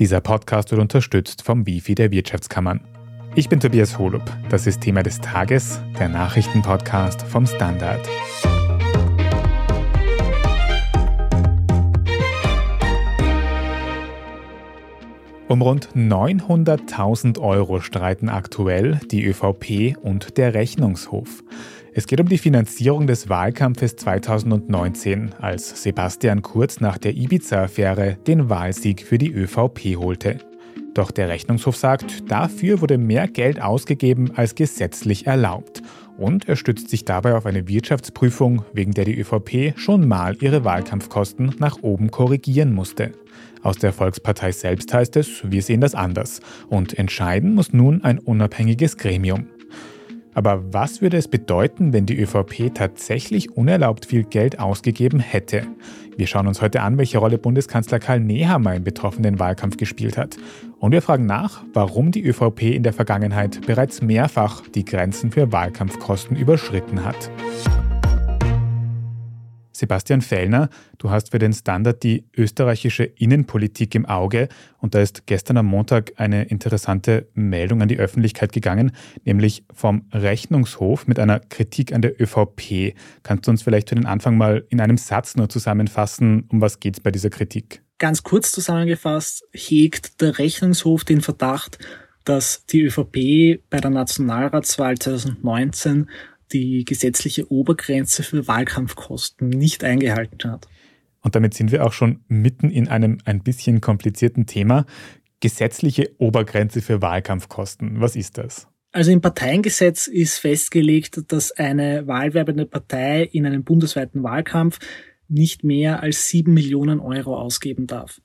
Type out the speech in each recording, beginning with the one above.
Dieser Podcast wird unterstützt vom Wifi der Wirtschaftskammern. Ich bin Tobias Holub. Das ist Thema des Tages, der Nachrichtenpodcast vom Standard. Um rund 900.000 Euro streiten aktuell die ÖVP und der Rechnungshof. Es geht um die Finanzierung des Wahlkampfes 2019, als Sebastian Kurz nach der Ibiza-Affäre den Wahlsieg für die ÖVP holte. Doch der Rechnungshof sagt, dafür wurde mehr Geld ausgegeben als gesetzlich erlaubt. Und er stützt sich dabei auf eine Wirtschaftsprüfung, wegen der die ÖVP schon mal ihre Wahlkampfkosten nach oben korrigieren musste. Aus der Volkspartei selbst heißt es, wir sehen das anders. Und entscheiden muss nun ein unabhängiges Gremium. Aber was würde es bedeuten, wenn die ÖVP tatsächlich unerlaubt viel Geld ausgegeben hätte? Wir schauen uns heute an, welche Rolle Bundeskanzler Karl Nehammer im betroffenen Wahlkampf gespielt hat. Und wir fragen nach, warum die ÖVP in der Vergangenheit bereits mehrfach die Grenzen für Wahlkampfkosten überschritten hat. Sebastian Fellner, du hast für den Standard die österreichische Innenpolitik im Auge und da ist gestern am Montag eine interessante Meldung an die Öffentlichkeit gegangen, nämlich vom Rechnungshof mit einer Kritik an der ÖVP. Kannst du uns vielleicht für den Anfang mal in einem Satz nur zusammenfassen, um was geht es bei dieser Kritik? Ganz kurz zusammengefasst hegt der Rechnungshof den Verdacht, dass die ÖVP bei der Nationalratswahl 2019 die gesetzliche Obergrenze für Wahlkampfkosten nicht eingehalten hat. Und damit sind wir auch schon mitten in einem ein bisschen komplizierten Thema. Gesetzliche Obergrenze für Wahlkampfkosten. Was ist das? Also im Parteiengesetz ist festgelegt, dass eine wahlwerbende Partei in einem bundesweiten Wahlkampf nicht mehr als sieben Millionen Euro ausgeben darf.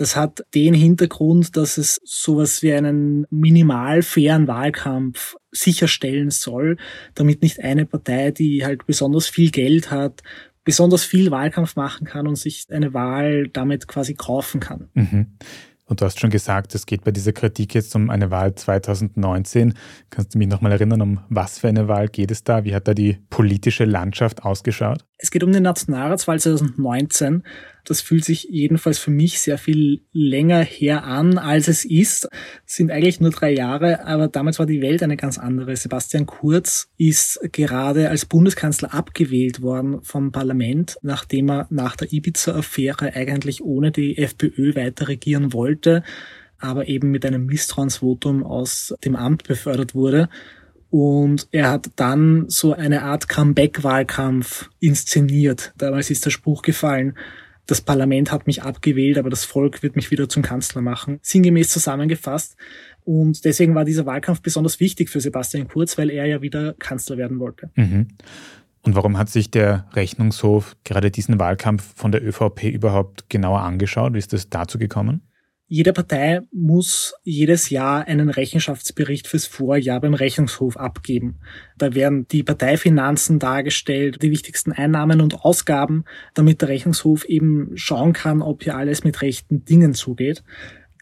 Das hat den Hintergrund, dass es sowas wie einen minimal fairen Wahlkampf sicherstellen soll, damit nicht eine Partei, die halt besonders viel Geld hat, besonders viel Wahlkampf machen kann und sich eine Wahl damit quasi kaufen kann. Mhm. Und du hast schon gesagt, es geht bei dieser Kritik jetzt um eine Wahl 2019. Kannst du mich nochmal erinnern, um was für eine Wahl geht es da? Wie hat da die politische Landschaft ausgeschaut? Es geht um die Nationalratswahl 2019. Das fühlt sich jedenfalls für mich sehr viel länger her an, als es ist. Es sind eigentlich nur drei Jahre, aber damals war die Welt eine ganz andere. Sebastian Kurz ist gerade als Bundeskanzler abgewählt worden vom Parlament, nachdem er nach der Ibiza-Affäre eigentlich ohne die FPÖ weiter regieren wollte, aber eben mit einem Misstrauensvotum aus dem Amt befördert wurde. Und er hat dann so eine Art Comeback-Wahlkampf inszeniert. Damals ist der Spruch gefallen, das Parlament hat mich abgewählt, aber das Volk wird mich wieder zum Kanzler machen. Sinngemäß zusammengefasst. Und deswegen war dieser Wahlkampf besonders wichtig für Sebastian Kurz, weil er ja wieder Kanzler werden wollte. Mhm. Und warum hat sich der Rechnungshof gerade diesen Wahlkampf von der ÖVP überhaupt genauer angeschaut? Wie ist es dazu gekommen? Jede Partei muss jedes Jahr einen Rechenschaftsbericht fürs Vorjahr beim Rechnungshof abgeben. Da werden die Parteifinanzen dargestellt, die wichtigsten Einnahmen und Ausgaben, damit der Rechnungshof eben schauen kann, ob hier alles mit rechten Dingen zugeht.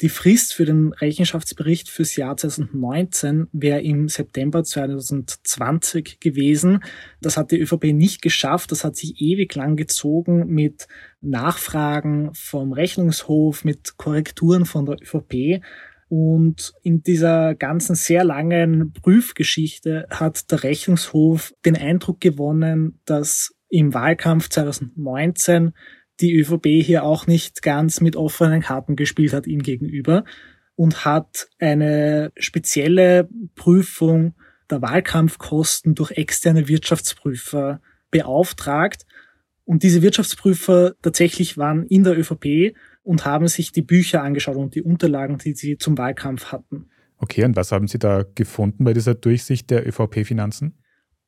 Die Frist für den Rechenschaftsbericht fürs Jahr 2019 wäre im September 2020 gewesen. Das hat die ÖVP nicht geschafft. Das hat sich ewig lang gezogen mit Nachfragen vom Rechnungshof, mit Korrekturen von der ÖVP. Und in dieser ganzen sehr langen Prüfgeschichte hat der Rechnungshof den Eindruck gewonnen, dass im Wahlkampf 2019 die ÖVP hier auch nicht ganz mit offenen Karten gespielt hat ihm gegenüber und hat eine spezielle Prüfung der Wahlkampfkosten durch externe Wirtschaftsprüfer beauftragt. Und diese Wirtschaftsprüfer tatsächlich waren in der ÖVP und haben sich die Bücher angeschaut und die Unterlagen, die sie zum Wahlkampf hatten. Okay, und was haben Sie da gefunden bei dieser Durchsicht der ÖVP-Finanzen?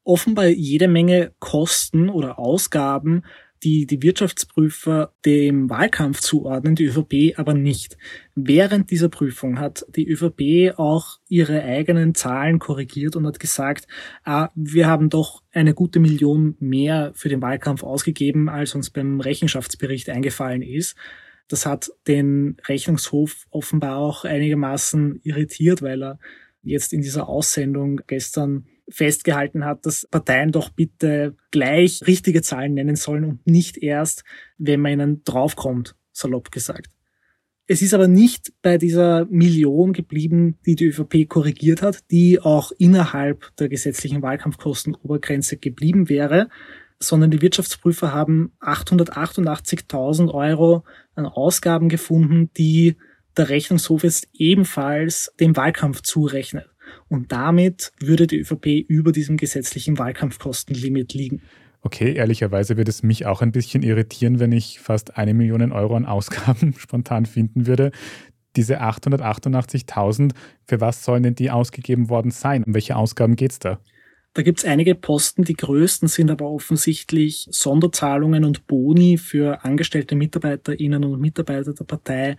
Offenbar jede Menge Kosten oder Ausgaben, die die Wirtschaftsprüfer dem Wahlkampf zuordnen, die ÖVP aber nicht. Während dieser Prüfung hat die ÖVP auch ihre eigenen Zahlen korrigiert und hat gesagt, ah, wir haben doch eine gute Million mehr für den Wahlkampf ausgegeben, als uns beim Rechenschaftsbericht eingefallen ist. Das hat den Rechnungshof offenbar auch einigermaßen irritiert, weil er jetzt in dieser Aussendung gestern festgehalten hat, dass Parteien doch bitte gleich richtige Zahlen nennen sollen und nicht erst, wenn man ihnen draufkommt, salopp gesagt. Es ist aber nicht bei dieser Million geblieben, die die ÖVP korrigiert hat, die auch innerhalb der gesetzlichen Wahlkampfkostenobergrenze geblieben wäre, sondern die Wirtschaftsprüfer haben 888.000 Euro an Ausgaben gefunden, die der Rechnungshof jetzt ebenfalls dem Wahlkampf zurechnet. Und damit würde die ÖVP über diesem gesetzlichen Wahlkampfkostenlimit liegen. Okay, ehrlicherweise würde es mich auch ein bisschen irritieren, wenn ich fast eine Million Euro an Ausgaben spontan finden würde. Diese 888.000, für was sollen denn die ausgegeben worden sein? Um welche Ausgaben geht es da? Da gibt es einige Posten, die größten sind aber offensichtlich Sonderzahlungen und Boni für angestellte Mitarbeiterinnen und Mitarbeiter der Partei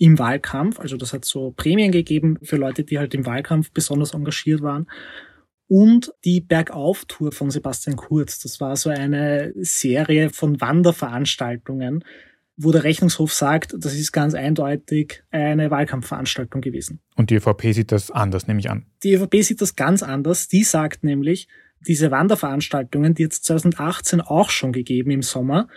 im Wahlkampf. Also das hat so Prämien gegeben für Leute, die halt im Wahlkampf besonders engagiert waren. Und die Bergauf-Tour von Sebastian Kurz. Das war so eine Serie von Wanderveranstaltungen, wo der Rechnungshof sagt, das ist ganz eindeutig eine Wahlkampfveranstaltung gewesen. Und die ÖVP sieht das anders, nehme ich an. Die ÖVP sieht das ganz anders. Die sagt nämlich, diese Wanderveranstaltungen, die jetzt 2018 auch schon gegeben im Sommer,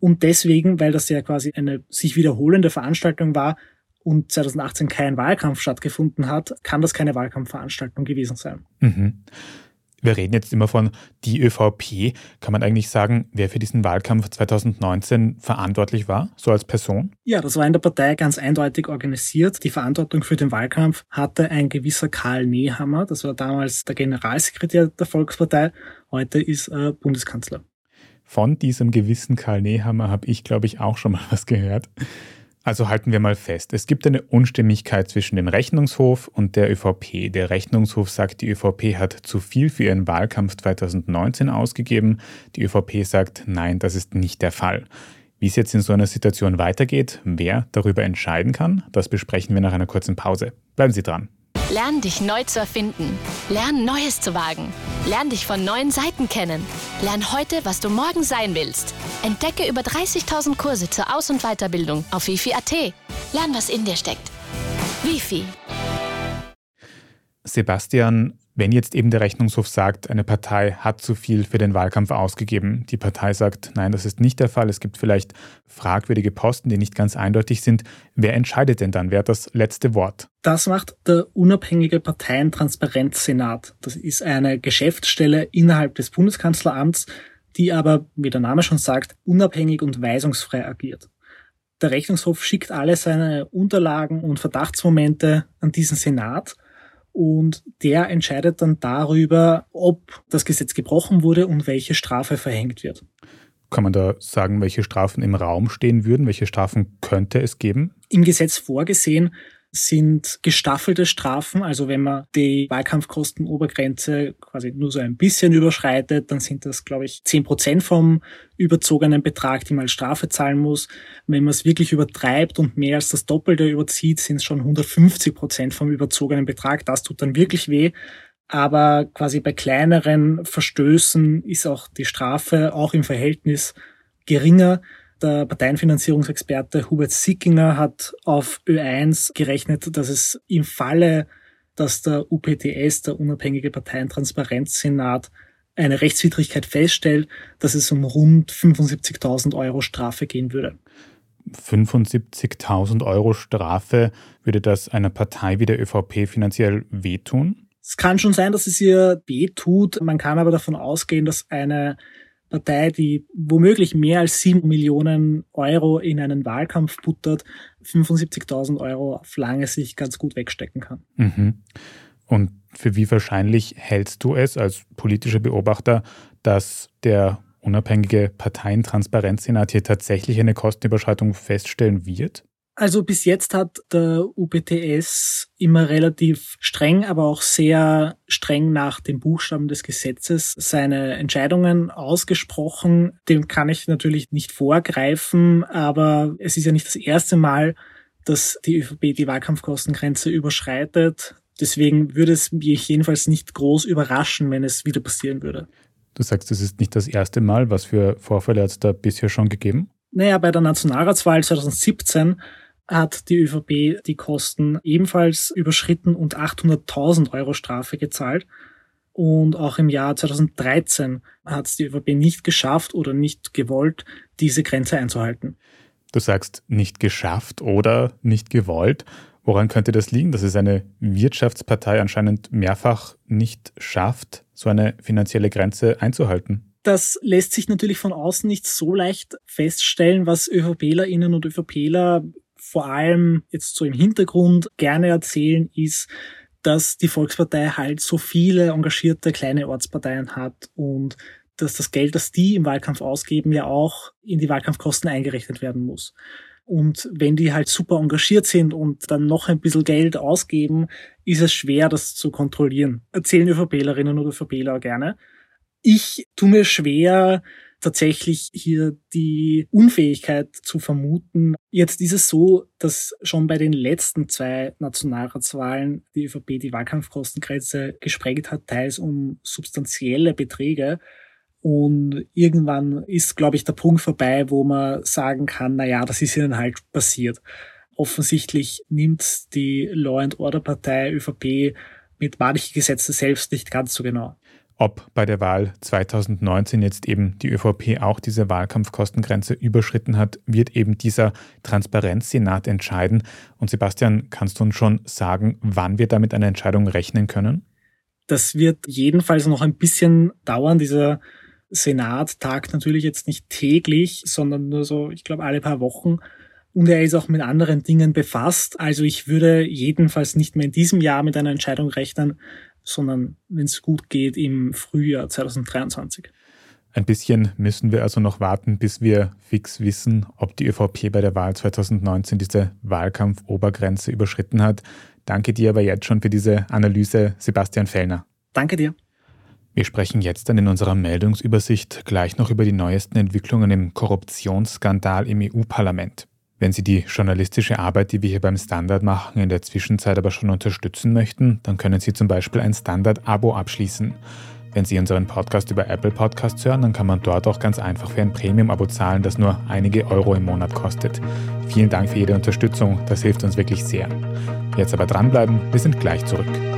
und deswegen, weil das ja quasi eine sich wiederholende Veranstaltung war und 2018 kein Wahlkampf stattgefunden hat, kann das keine Wahlkampfveranstaltung gewesen sein. Mhm wir reden jetzt immer von die ÖVP. Kann man eigentlich sagen, wer für diesen Wahlkampf 2019 verantwortlich war, so als Person? Ja, das war in der Partei ganz eindeutig organisiert. Die Verantwortung für den Wahlkampf hatte ein gewisser Karl Nehammer. Das war damals der Generalsekretär der Volkspartei. Heute ist er Bundeskanzler. Von diesem gewissen Karl Nehammer habe ich, glaube ich, auch schon mal was gehört. Also halten wir mal fest, es gibt eine Unstimmigkeit zwischen dem Rechnungshof und der ÖVP. Der Rechnungshof sagt, die ÖVP hat zu viel für ihren Wahlkampf 2019 ausgegeben. Die ÖVP sagt, nein, das ist nicht der Fall. Wie es jetzt in so einer Situation weitergeht, wer darüber entscheiden kann, das besprechen wir nach einer kurzen Pause. Bleiben Sie dran. Lern dich neu zu erfinden. Lern Neues zu wagen. Lern dich von neuen Seiten kennen. Lern heute, was du morgen sein willst. Entdecke über 30.000 Kurse zur Aus- und Weiterbildung auf wifi.at. Lern, was in dir steckt. Wifi. Sebastian, wenn jetzt eben der Rechnungshof sagt, eine Partei hat zu viel für den Wahlkampf ausgegeben, die Partei sagt, nein, das ist nicht der Fall, es gibt vielleicht fragwürdige Posten, die nicht ganz eindeutig sind, wer entscheidet denn dann? Wer hat das letzte Wort? Das macht der unabhängige Parteientransparenzsenat. Das ist eine Geschäftsstelle innerhalb des Bundeskanzleramts, die aber, wie der Name schon sagt, unabhängig und weisungsfrei agiert. Der Rechnungshof schickt alle seine Unterlagen und Verdachtsmomente an diesen Senat – und der entscheidet dann darüber, ob das Gesetz gebrochen wurde und welche Strafe verhängt wird. Kann man da sagen, welche Strafen im Raum stehen würden? Welche Strafen könnte es geben? Im Gesetz vorgesehen sind gestaffelte Strafen. Also wenn man die Wahlkampfkostenobergrenze quasi nur so ein bisschen überschreitet, dann sind das, glaube ich, zehn Prozent vom überzogenen Betrag, die man als Strafe zahlen muss. Wenn man es wirklich übertreibt und mehr als das Doppelte überzieht, sind es schon 150 Prozent vom überzogenen Betrag. Das tut dann wirklich weh. Aber quasi bei kleineren Verstößen ist auch die Strafe auch im Verhältnis geringer. Der Parteienfinanzierungsexperte Hubert Sickinger hat auf Ö1 gerechnet, dass es im Falle, dass der UPTS, der unabhängige Parteientransparenzsenat, eine Rechtswidrigkeit feststellt, dass es um rund 75.000 Euro Strafe gehen würde. 75.000 Euro Strafe, würde das einer Partei wie der ÖVP finanziell wehtun? Es kann schon sein, dass es ihr wehtut. Man kann aber davon ausgehen, dass eine Partei, die womöglich mehr als sieben Millionen Euro in einen Wahlkampf buttert, 75.000 Euro auf lange Sicht ganz gut wegstecken kann. Mhm. Und für wie wahrscheinlich hältst du es als politischer Beobachter, dass der unabhängige Parteientransparenzsenat hier tatsächlich eine Kostenüberschreitung feststellen wird? Also bis jetzt hat der UPTS immer relativ streng, aber auch sehr streng nach dem Buchstaben des Gesetzes seine Entscheidungen ausgesprochen. Dem kann ich natürlich nicht vorgreifen, aber es ist ja nicht das erste Mal, dass die ÖVP die Wahlkampfkostengrenze überschreitet. Deswegen würde es mich jedenfalls nicht groß überraschen, wenn es wieder passieren würde. Du sagst, es ist nicht das erste Mal. Was für Vorfälle hat es da bisher schon gegeben? Naja, bei der Nationalratswahl 2017 hat die ÖVP die Kosten ebenfalls überschritten und 800.000 Euro Strafe gezahlt. Und auch im Jahr 2013 hat es die ÖVP nicht geschafft oder nicht gewollt, diese Grenze einzuhalten. Du sagst nicht geschafft oder nicht gewollt. Woran könnte das liegen, dass es eine Wirtschaftspartei anscheinend mehrfach nicht schafft, so eine finanzielle Grenze einzuhalten? Das lässt sich natürlich von außen nicht so leicht feststellen, was ÖVPlerInnen und ÖVPler vor allem jetzt so im Hintergrund gerne erzählen, ist, dass die Volkspartei halt so viele engagierte kleine Ortsparteien hat und dass das Geld, das die im Wahlkampf ausgeben, ja auch in die Wahlkampfkosten eingerechnet werden muss. Und wenn die halt super engagiert sind und dann noch ein bisschen Geld ausgeben, ist es schwer, das zu kontrollieren. Erzählen ÖVPlerinnen oder ÖVPler gerne. Ich tue mir schwer, tatsächlich hier die Unfähigkeit zu vermuten. Jetzt ist es so, dass schon bei den letzten zwei Nationalratswahlen die ÖVP die Wahlkampfkostengrenze gesprengt hat, teils um substanzielle Beträge. Und irgendwann ist, glaube ich, der Punkt vorbei, wo man sagen kann, na ja, das ist ihnen halt passiert. Offensichtlich nimmt die Law and Order Partei ÖVP mit manchen Gesetzen selbst nicht ganz so genau. Ob bei der Wahl 2019 jetzt eben die ÖVP auch diese Wahlkampfkostengrenze überschritten hat, wird eben dieser Transparenzsenat entscheiden. Und Sebastian, kannst du uns schon sagen, wann wir damit eine Entscheidung rechnen können? Das wird jedenfalls noch ein bisschen dauern. Dieser Senat tagt natürlich jetzt nicht täglich, sondern nur so, ich glaube, alle paar Wochen. Und er ist auch mit anderen Dingen befasst. Also ich würde jedenfalls nicht mehr in diesem Jahr mit einer Entscheidung rechnen, sondern wenn es gut geht, im Frühjahr 2023. Ein bisschen müssen wir also noch warten, bis wir fix wissen, ob die ÖVP bei der Wahl 2019 diese Wahlkampfobergrenze überschritten hat. Danke dir aber jetzt schon für diese Analyse, Sebastian Fellner. Danke dir. Wir sprechen jetzt dann in unserer Meldungsübersicht gleich noch über die neuesten Entwicklungen im Korruptionsskandal im EU-Parlament. Wenn Sie die journalistische Arbeit, die wir hier beim Standard machen, in der Zwischenzeit aber schon unterstützen möchten, dann können Sie zum Beispiel ein Standard-Abo abschließen. Wenn Sie unseren Podcast über Apple Podcasts hören, dann kann man dort auch ganz einfach für ein Premium-Abo zahlen, das nur einige Euro im Monat kostet. Vielen Dank für jede Unterstützung, das hilft uns wirklich sehr. Jetzt aber dranbleiben, wir sind gleich zurück.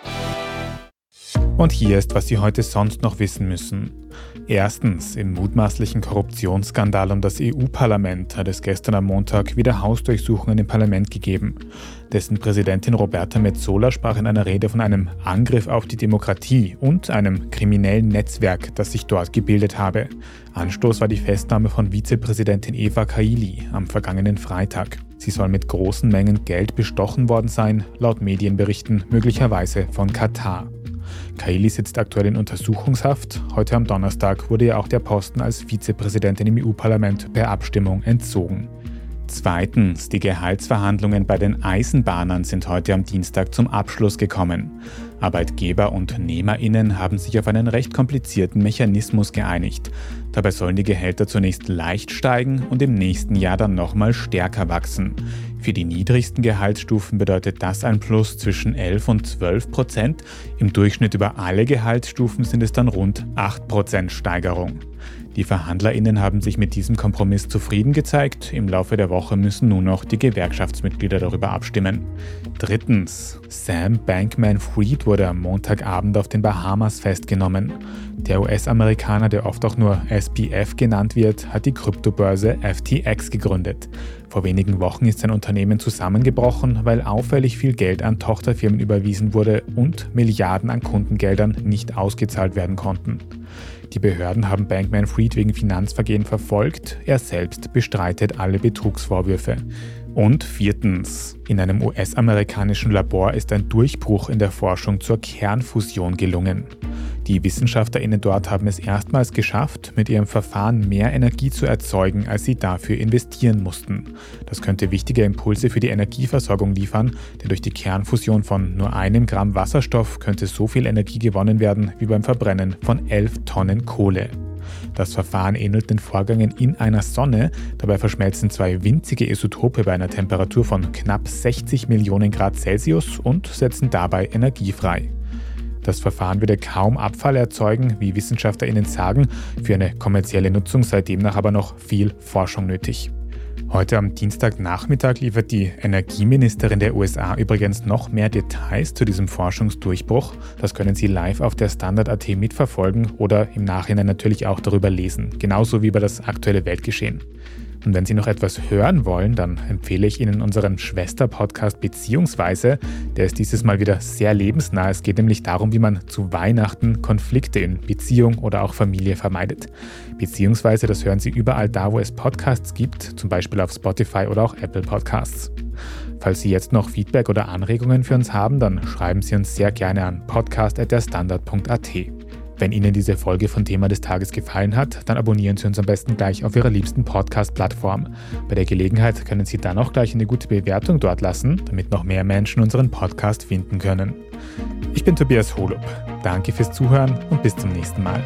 Und hier ist, was Sie heute sonst noch wissen müssen. Erstens, im mutmaßlichen Korruptionsskandal um das EU-Parlament hat es gestern am Montag wieder Hausdurchsuchungen im Parlament gegeben. Dessen Präsidentin Roberta Metzola sprach in einer Rede von einem Angriff auf die Demokratie und einem kriminellen Netzwerk, das sich dort gebildet habe. Anstoß war die Festnahme von Vizepräsidentin Eva Kaili am vergangenen Freitag. Sie soll mit großen Mengen Geld bestochen worden sein, laut Medienberichten möglicherweise von Katar. Kaili sitzt aktuell in Untersuchungshaft. Heute am Donnerstag wurde ihr auch der Posten als Vizepräsidentin im EU-Parlament per Abstimmung entzogen. Zweitens, die Gehaltsverhandlungen bei den Eisenbahnern sind heute am Dienstag zum Abschluss gekommen. Arbeitgeber und Nehmerinnen haben sich auf einen recht komplizierten Mechanismus geeinigt. Dabei sollen die Gehälter zunächst leicht steigen und im nächsten Jahr dann nochmal stärker wachsen. Für die niedrigsten Gehaltsstufen bedeutet das ein Plus zwischen 11 und 12 Prozent. Im Durchschnitt über alle Gehaltsstufen sind es dann rund 8 Prozent Steigerung. Die VerhandlerInnen haben sich mit diesem Kompromiss zufrieden gezeigt. Im Laufe der Woche müssen nun noch die Gewerkschaftsmitglieder darüber abstimmen. Drittens. Sam Bankman-Fried wurde am Montagabend auf den Bahamas festgenommen. Der US-Amerikaner, der oft auch nur SPF genannt wird, hat die Kryptobörse FTX gegründet. Vor wenigen Wochen ist sein Unternehmen zusammengebrochen, weil auffällig viel Geld an Tochterfirmen überwiesen wurde und Milliarden an Kundengeldern nicht ausgezahlt werden konnten. Die Behörden haben Bankman Fried wegen Finanzvergehen verfolgt. Er selbst bestreitet alle Betrugsvorwürfe. Und viertens, in einem US-amerikanischen Labor ist ein Durchbruch in der Forschung zur Kernfusion gelungen. Die WissenschaftlerInnen dort haben es erstmals geschafft, mit ihrem Verfahren mehr Energie zu erzeugen, als sie dafür investieren mussten. Das könnte wichtige Impulse für die Energieversorgung liefern, denn durch die Kernfusion von nur einem Gramm Wasserstoff könnte so viel Energie gewonnen werden wie beim Verbrennen von 11 Tonnen Kohle. Das Verfahren ähnelt den Vorgängen in einer Sonne. Dabei verschmelzen zwei winzige Isotope bei einer Temperatur von knapp 60 Millionen Grad Celsius und setzen dabei Energie frei. Das Verfahren würde kaum Abfall erzeugen, wie WissenschaftlerInnen sagen. Für eine kommerzielle Nutzung sei demnach aber noch viel Forschung nötig. Heute am Dienstagnachmittag liefert die Energieministerin der USA übrigens noch mehr Details zu diesem Forschungsdurchbruch. Das können Sie live auf der Standard.at mitverfolgen oder im Nachhinein natürlich auch darüber lesen, genauso wie über das aktuelle Weltgeschehen. Und wenn Sie noch etwas hören wollen, dann empfehle ich Ihnen unseren Schwester-Podcast Beziehungsweise. Der ist dieses Mal wieder sehr lebensnah. Es geht nämlich darum, wie man zu Weihnachten Konflikte in Beziehung oder auch Familie vermeidet. Beziehungsweise, das hören Sie überall da, wo es Podcasts gibt, zum Beispiel auf Spotify oder auch Apple Podcasts. Falls Sie jetzt noch Feedback oder Anregungen für uns haben, dann schreiben Sie uns sehr gerne an podcast.derstandard.at. Wenn Ihnen diese Folge von Thema des Tages gefallen hat, dann abonnieren Sie uns am besten gleich auf Ihrer liebsten Podcast-Plattform. Bei der Gelegenheit können Sie dann auch gleich eine gute Bewertung dort lassen, damit noch mehr Menschen unseren Podcast finden können. Ich bin Tobias Holub. Danke fürs Zuhören und bis zum nächsten Mal.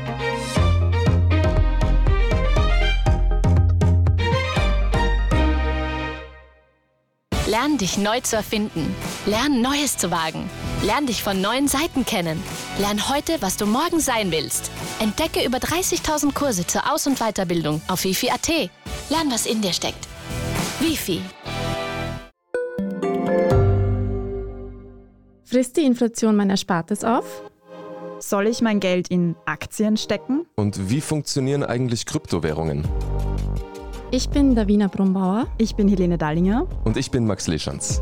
Lern dich neu zu erfinden. Lern Neues zu wagen. Lern dich von neuen Seiten kennen. Lern heute, was du morgen sein willst. Entdecke über 30.000 Kurse zur Aus- und Weiterbildung auf wifi.at. Lern, was in dir steckt. Wifi. Frisst die Inflation mein Erspartes auf? Soll ich mein Geld in Aktien stecken? Und wie funktionieren eigentlich Kryptowährungen? Ich bin Davina Brumbauer. Ich bin Helene Dallinger. Und ich bin Max Leschanz.